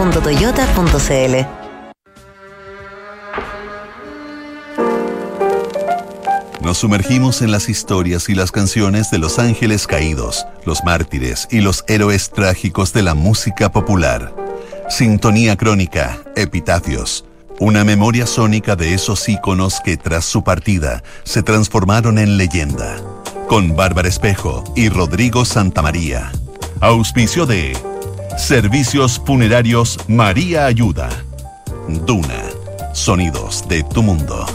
www.toyota.cl. Nos sumergimos en las historias y las canciones de los ángeles caídos, los mártires y los héroes trágicos de la música popular. Sintonía crónica, epitafios. Una memoria sónica de esos íconos que tras su partida se transformaron en leyenda. Con Bárbara Espejo y Rodrigo Santamaría. Auspicio de Servicios Funerarios María Ayuda. Duna. Sonidos de tu mundo.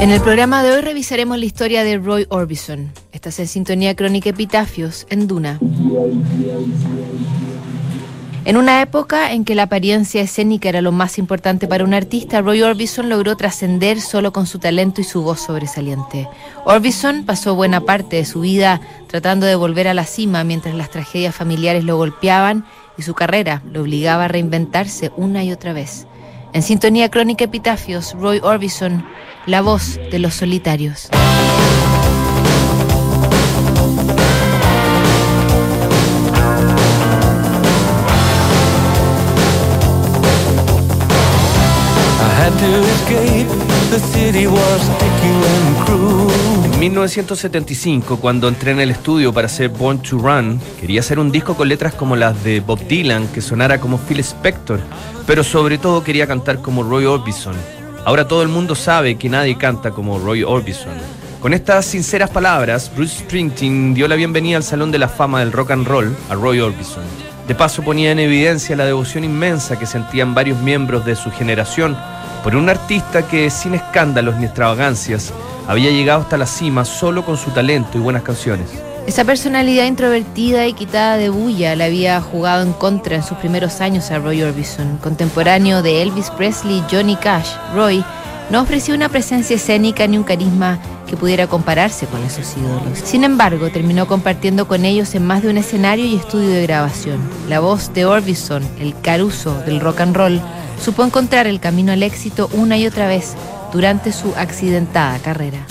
En el programa de hoy revisaremos la historia de Roy Orbison. Estás en sintonía crónica Epitafios en Duna. En una época en que la apariencia escénica era lo más importante para un artista, Roy Orbison logró trascender solo con su talento y su voz sobresaliente. Orbison pasó buena parte de su vida tratando de volver a la cima mientras las tragedias familiares lo golpeaban y su carrera lo obligaba a reinventarse una y otra vez. En sintonía crónica Epitafios, Roy Orbison, la voz de los solitarios. En 1975, cuando entré en el estudio para hacer Born to Run, quería hacer un disco con letras como las de Bob Dylan, que sonara como Phil Spector, pero sobre todo quería cantar como Roy Orbison. Ahora todo el mundo sabe que nadie canta como Roy Orbison. Con estas sinceras palabras, Bruce Springsteen dio la bienvenida al Salón de la Fama del Rock and Roll a Roy Orbison. De paso ponía en evidencia la devoción inmensa que sentían varios miembros de su generación por un artista que sin escándalos ni extravagancias había llegado hasta la cima solo con su talento y buenas canciones. Esa personalidad introvertida y quitada de bulla le había jugado en contra en sus primeros años a Roy Orbison. Contemporáneo de Elvis Presley y Johnny Cash, Roy no ofreció una presencia escénica ni un carisma que pudiera compararse con esos ídolos. Sin embargo, terminó compartiendo con ellos en más de un escenario y estudio de grabación. La voz de Orbison, el caruso del rock and roll, supo encontrar el camino al éxito una y otra vez durante su accidentada carrera.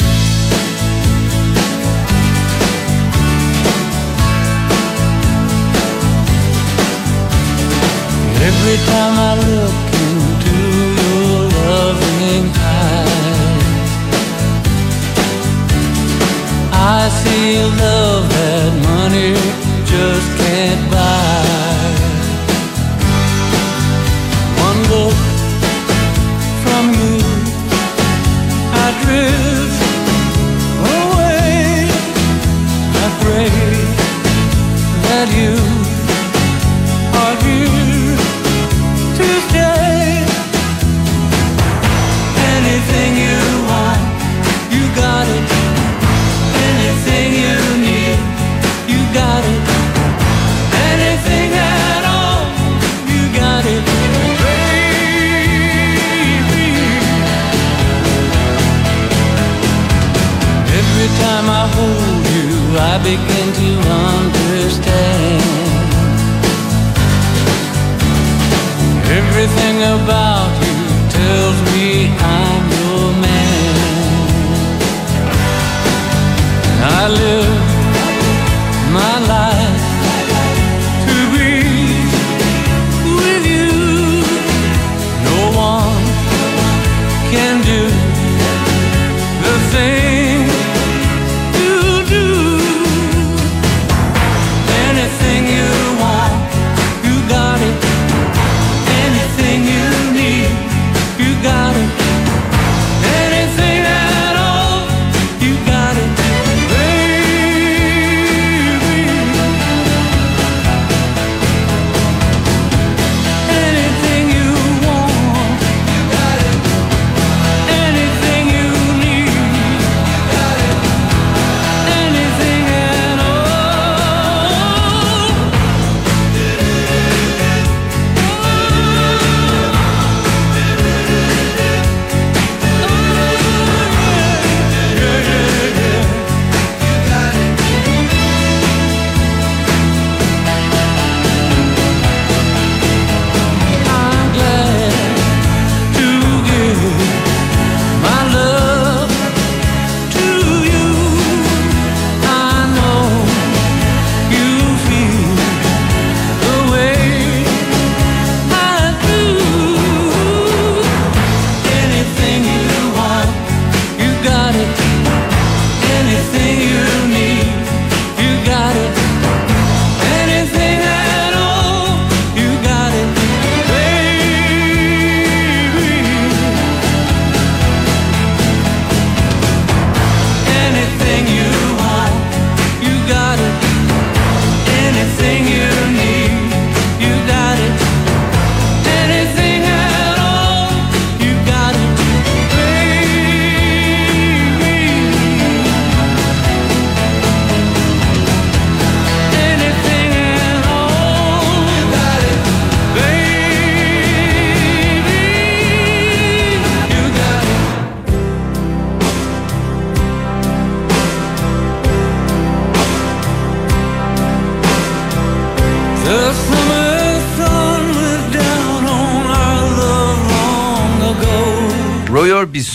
Every time I look into your loving eyes, I see love that money just can't buy. I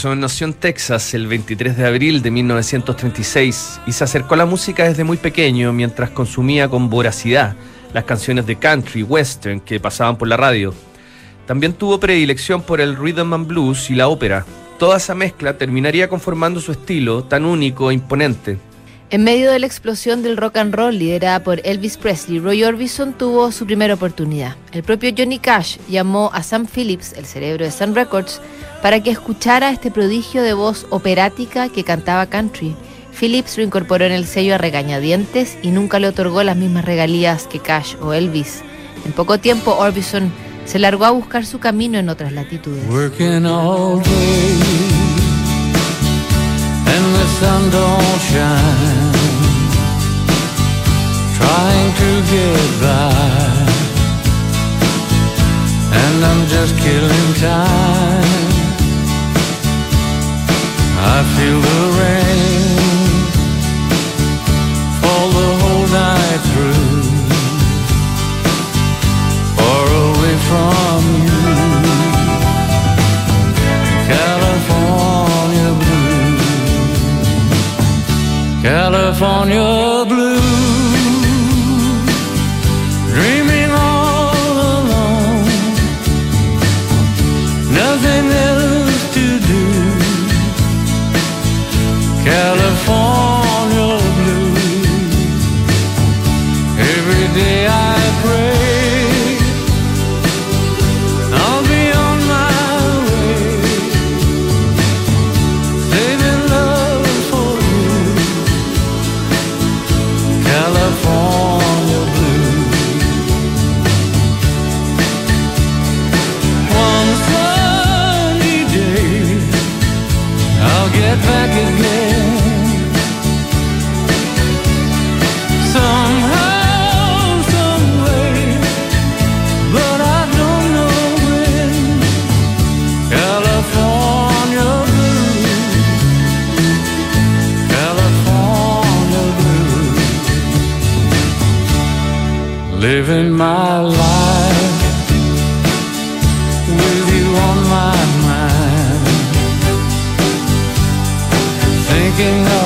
Nació en Texas el 23 de abril de 1936 y se acercó a la música desde muy pequeño mientras consumía con voracidad las canciones de country, western que pasaban por la radio. También tuvo predilección por el rhythm and blues y la ópera. Toda esa mezcla terminaría conformando su estilo tan único e imponente. En medio de la explosión del rock and roll liderada por Elvis Presley, Roy Orbison tuvo su primera oportunidad. El propio Johnny Cash llamó a Sam Phillips, el cerebro de Sun Records, para que escuchara este prodigio de voz operática que cantaba country. Phillips lo incorporó en el sello a regañadientes y nunca le otorgó las mismas regalías que Cash o Elvis. En poco tiempo, Orbison se largó a buscar su camino en otras latitudes. I feel the rain fall the whole night through, far away from you. California blue, California picking up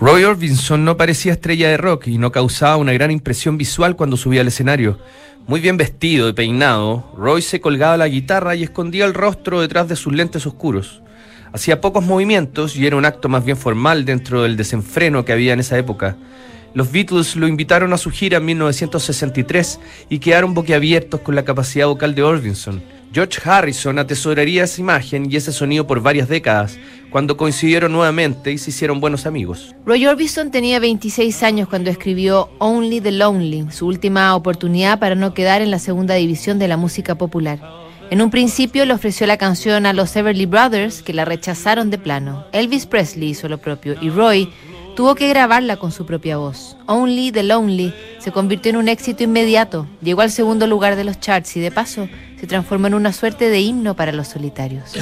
Roy Orbison no parecía estrella de rock y no causaba una gran impresión visual cuando subía al escenario. Muy bien vestido y peinado, Roy se colgaba la guitarra y escondía el rostro detrás de sus lentes oscuros. Hacía pocos movimientos y era un acto más bien formal dentro del desenfreno que había en esa época. Los Beatles lo invitaron a su gira en 1963 y quedaron boquiabiertos con la capacidad vocal de Orbison. George Harrison atesoraría esa imagen y ese sonido por varias décadas, cuando coincidieron nuevamente y se hicieron buenos amigos. Roy Orbison tenía 26 años cuando escribió Only the Lonely, su última oportunidad para no quedar en la segunda división de la música popular. En un principio le ofreció la canción a los Everly Brothers, que la rechazaron de plano. Elvis Presley hizo lo propio y Roy tuvo que grabarla con su propia voz. Only the Lonely se convirtió en un éxito inmediato, llegó al segundo lugar de los charts y de paso se en una suerte de himno para los solitarios.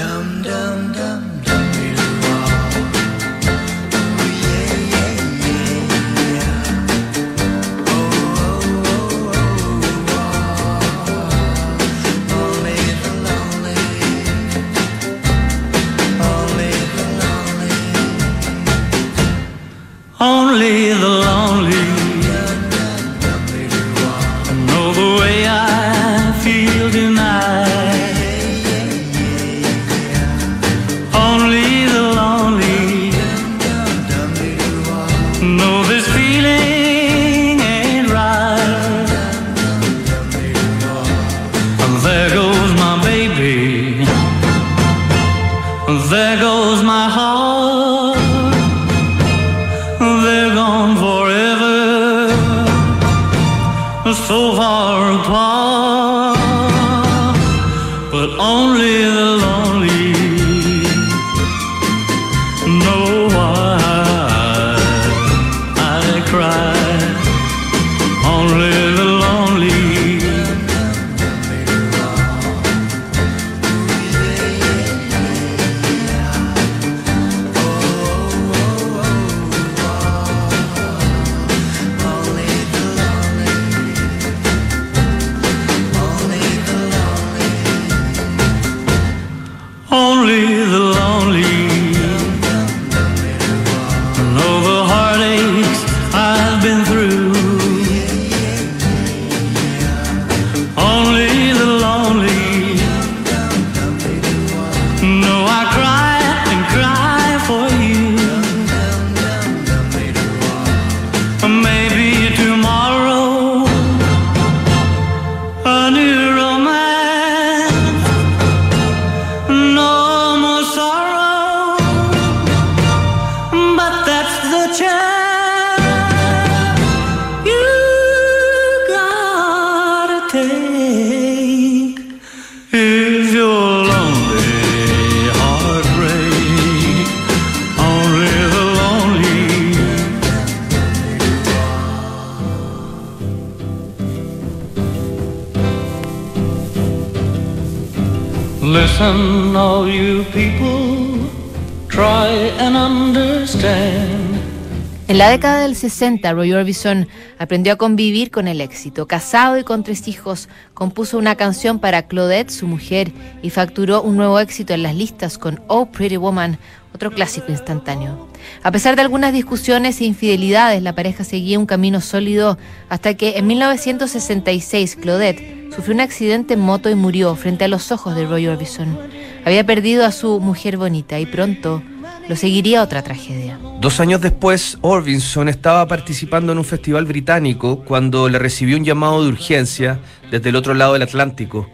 Década del 60, Roy Orbison aprendió a convivir con el éxito. Casado y con tres hijos, compuso una canción para Claudette, su mujer, y facturó un nuevo éxito en las listas con Oh Pretty Woman, otro clásico instantáneo. A pesar de algunas discusiones e infidelidades, la pareja seguía un camino sólido hasta que en 1966 Claudette sufrió un accidente en moto y murió frente a los ojos de Roy Orbison. Había perdido a su mujer bonita y pronto lo seguiría otra tragedia. Dos años después, Orbison estaba participando en un festival británico cuando le recibió un llamado de urgencia desde el otro lado del Atlántico.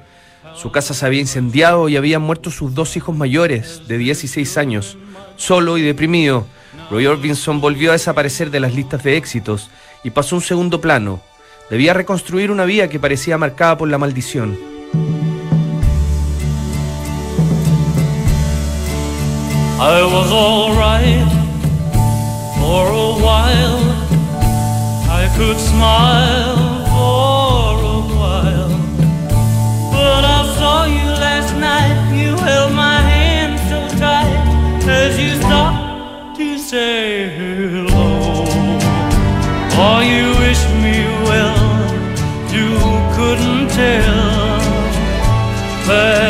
Su casa se había incendiado y habían muerto sus dos hijos mayores, de 16 años. Solo y deprimido, Roy Orbison volvió a desaparecer de las listas de éxitos y pasó a un segundo plano. Debía reconstruir una vida que parecía marcada por la maldición. I was alright for a while. I could smile for a while. But I saw you last night. You held my hand so tight as you stopped to say hello. Oh, you wish me well. You couldn't tell that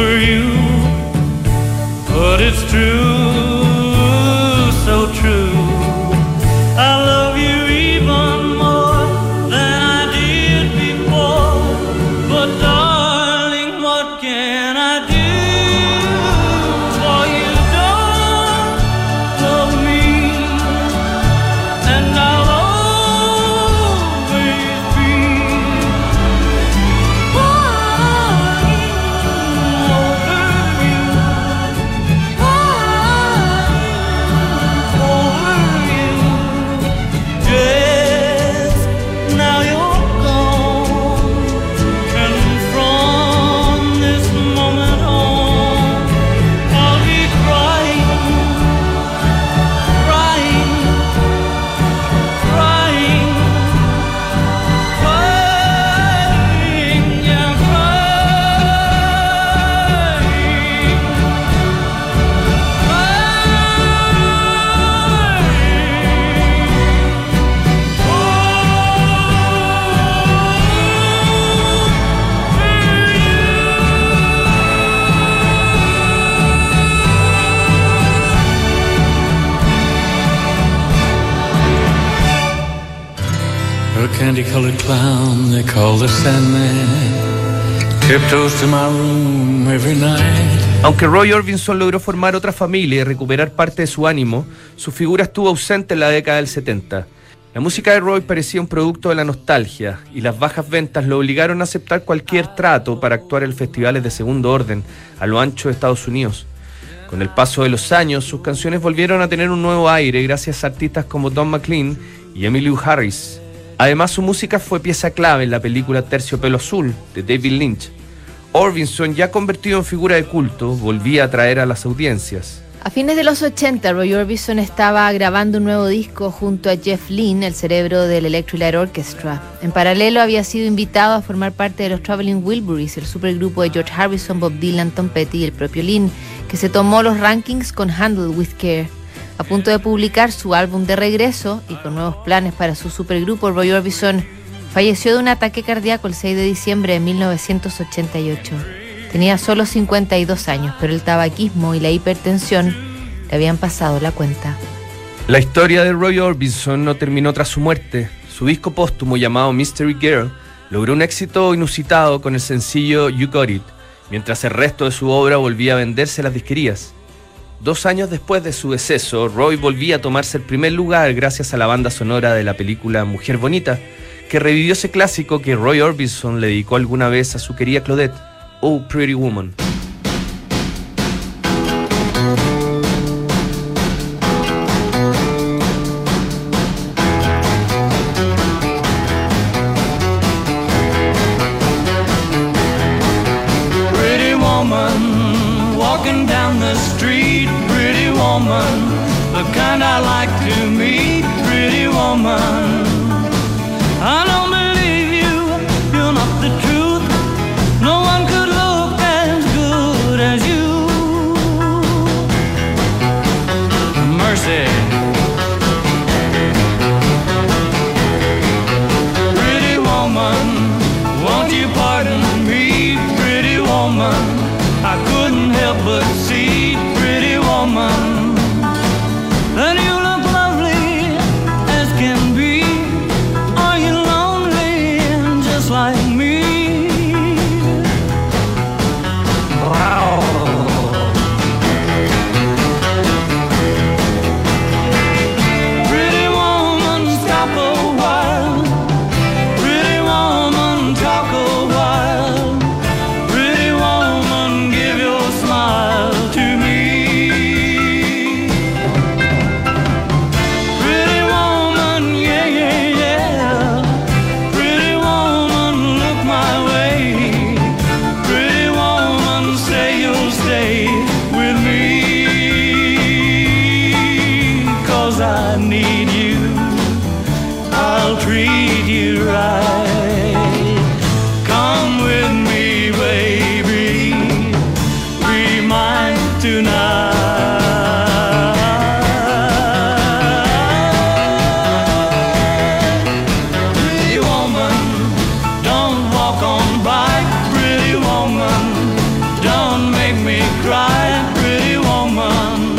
over you, but it's true, tiptoes to my room every night. Aunque Roy Orbison logró formar otra familia y recuperar parte de su ánimo, su figura estuvo ausente en la década del 70. La música de Roy parecía un producto de la nostalgia y las bajas ventas lo obligaron a aceptar cualquier trato para actuar en festivales de segundo orden a lo ancho de Estados Unidos. Con el paso de los años, sus canciones volvieron a tener un nuevo aire gracias a artistas como Don McLean y Emmylou Harris. Además, su música fue pieza clave en la película Terciopelo Azul de David Lynch. Orbison, ya convertido en figura de culto, volvía a atraer a las audiencias. A fines de los 80, Roy Orbison estaba grabando un nuevo disco junto a Jeff Lynne, el cerebro del Electric Light Orchestra. En paralelo, había sido invitado a formar parte de los Traveling Wilburys, el supergrupo de George Harrison, Bob Dylan, Tom Petty y el propio Lynne, que se tomó los rankings con Handle with Care. A punto de publicar su álbum de regreso y con nuevos planes para su supergrupo, Roy Orbison falleció de un ataque cardíaco el 6 de diciembre de 1988. Tenía solo 52 años, pero el tabaquismo y la hipertensión le habían pasado la cuenta. La historia de Roy Orbison no terminó tras su muerte. Su disco póstumo llamado Mystery Girl logró un éxito inusitado con el sencillo You Got It, mientras el resto de su obra volvía a venderse a las disquerías. Dos años después de su deceso, Roy volvía a tomarse el primer lugar gracias a la banda sonora de la película Mujer Bonita, que revivió ese clásico que Roy Orbison le dedicó alguna vez a su querida Claudette, Oh Pretty Woman. me cry, pretty woman.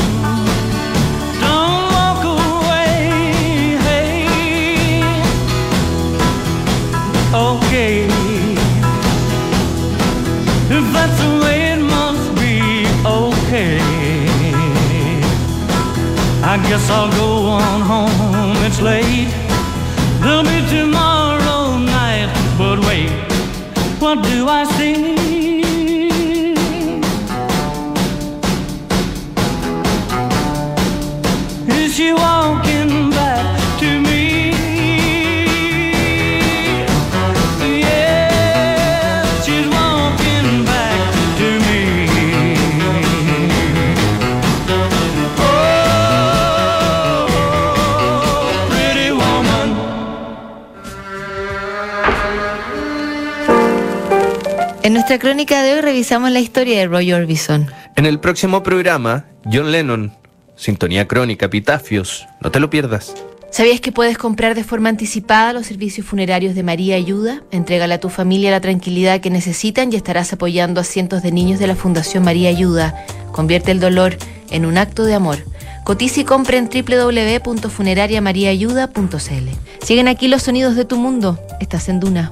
Don't walk away, hey. Okay, if that's the way it must be, okay. I guess I'll go on home. It's late. There'll be tomorrow. Nuestra crónica de hoy revisamos la historia de Roy Orbison. En el próximo programa, John Lennon, Sintonía Crónica, Epitafios. No te lo pierdas. ¿Sabías que puedes comprar de forma anticipada los servicios funerarios de María Ayuda? Entrégale a tu familia la tranquilidad que necesitan y estarás apoyando a cientos de niños de la Fundación María Ayuda. Convierte el dolor en un acto de amor. Cotiza y compra en www.funerariamariaayuda.cl. Siguen aquí los sonidos de tu mundo. Estás en Duna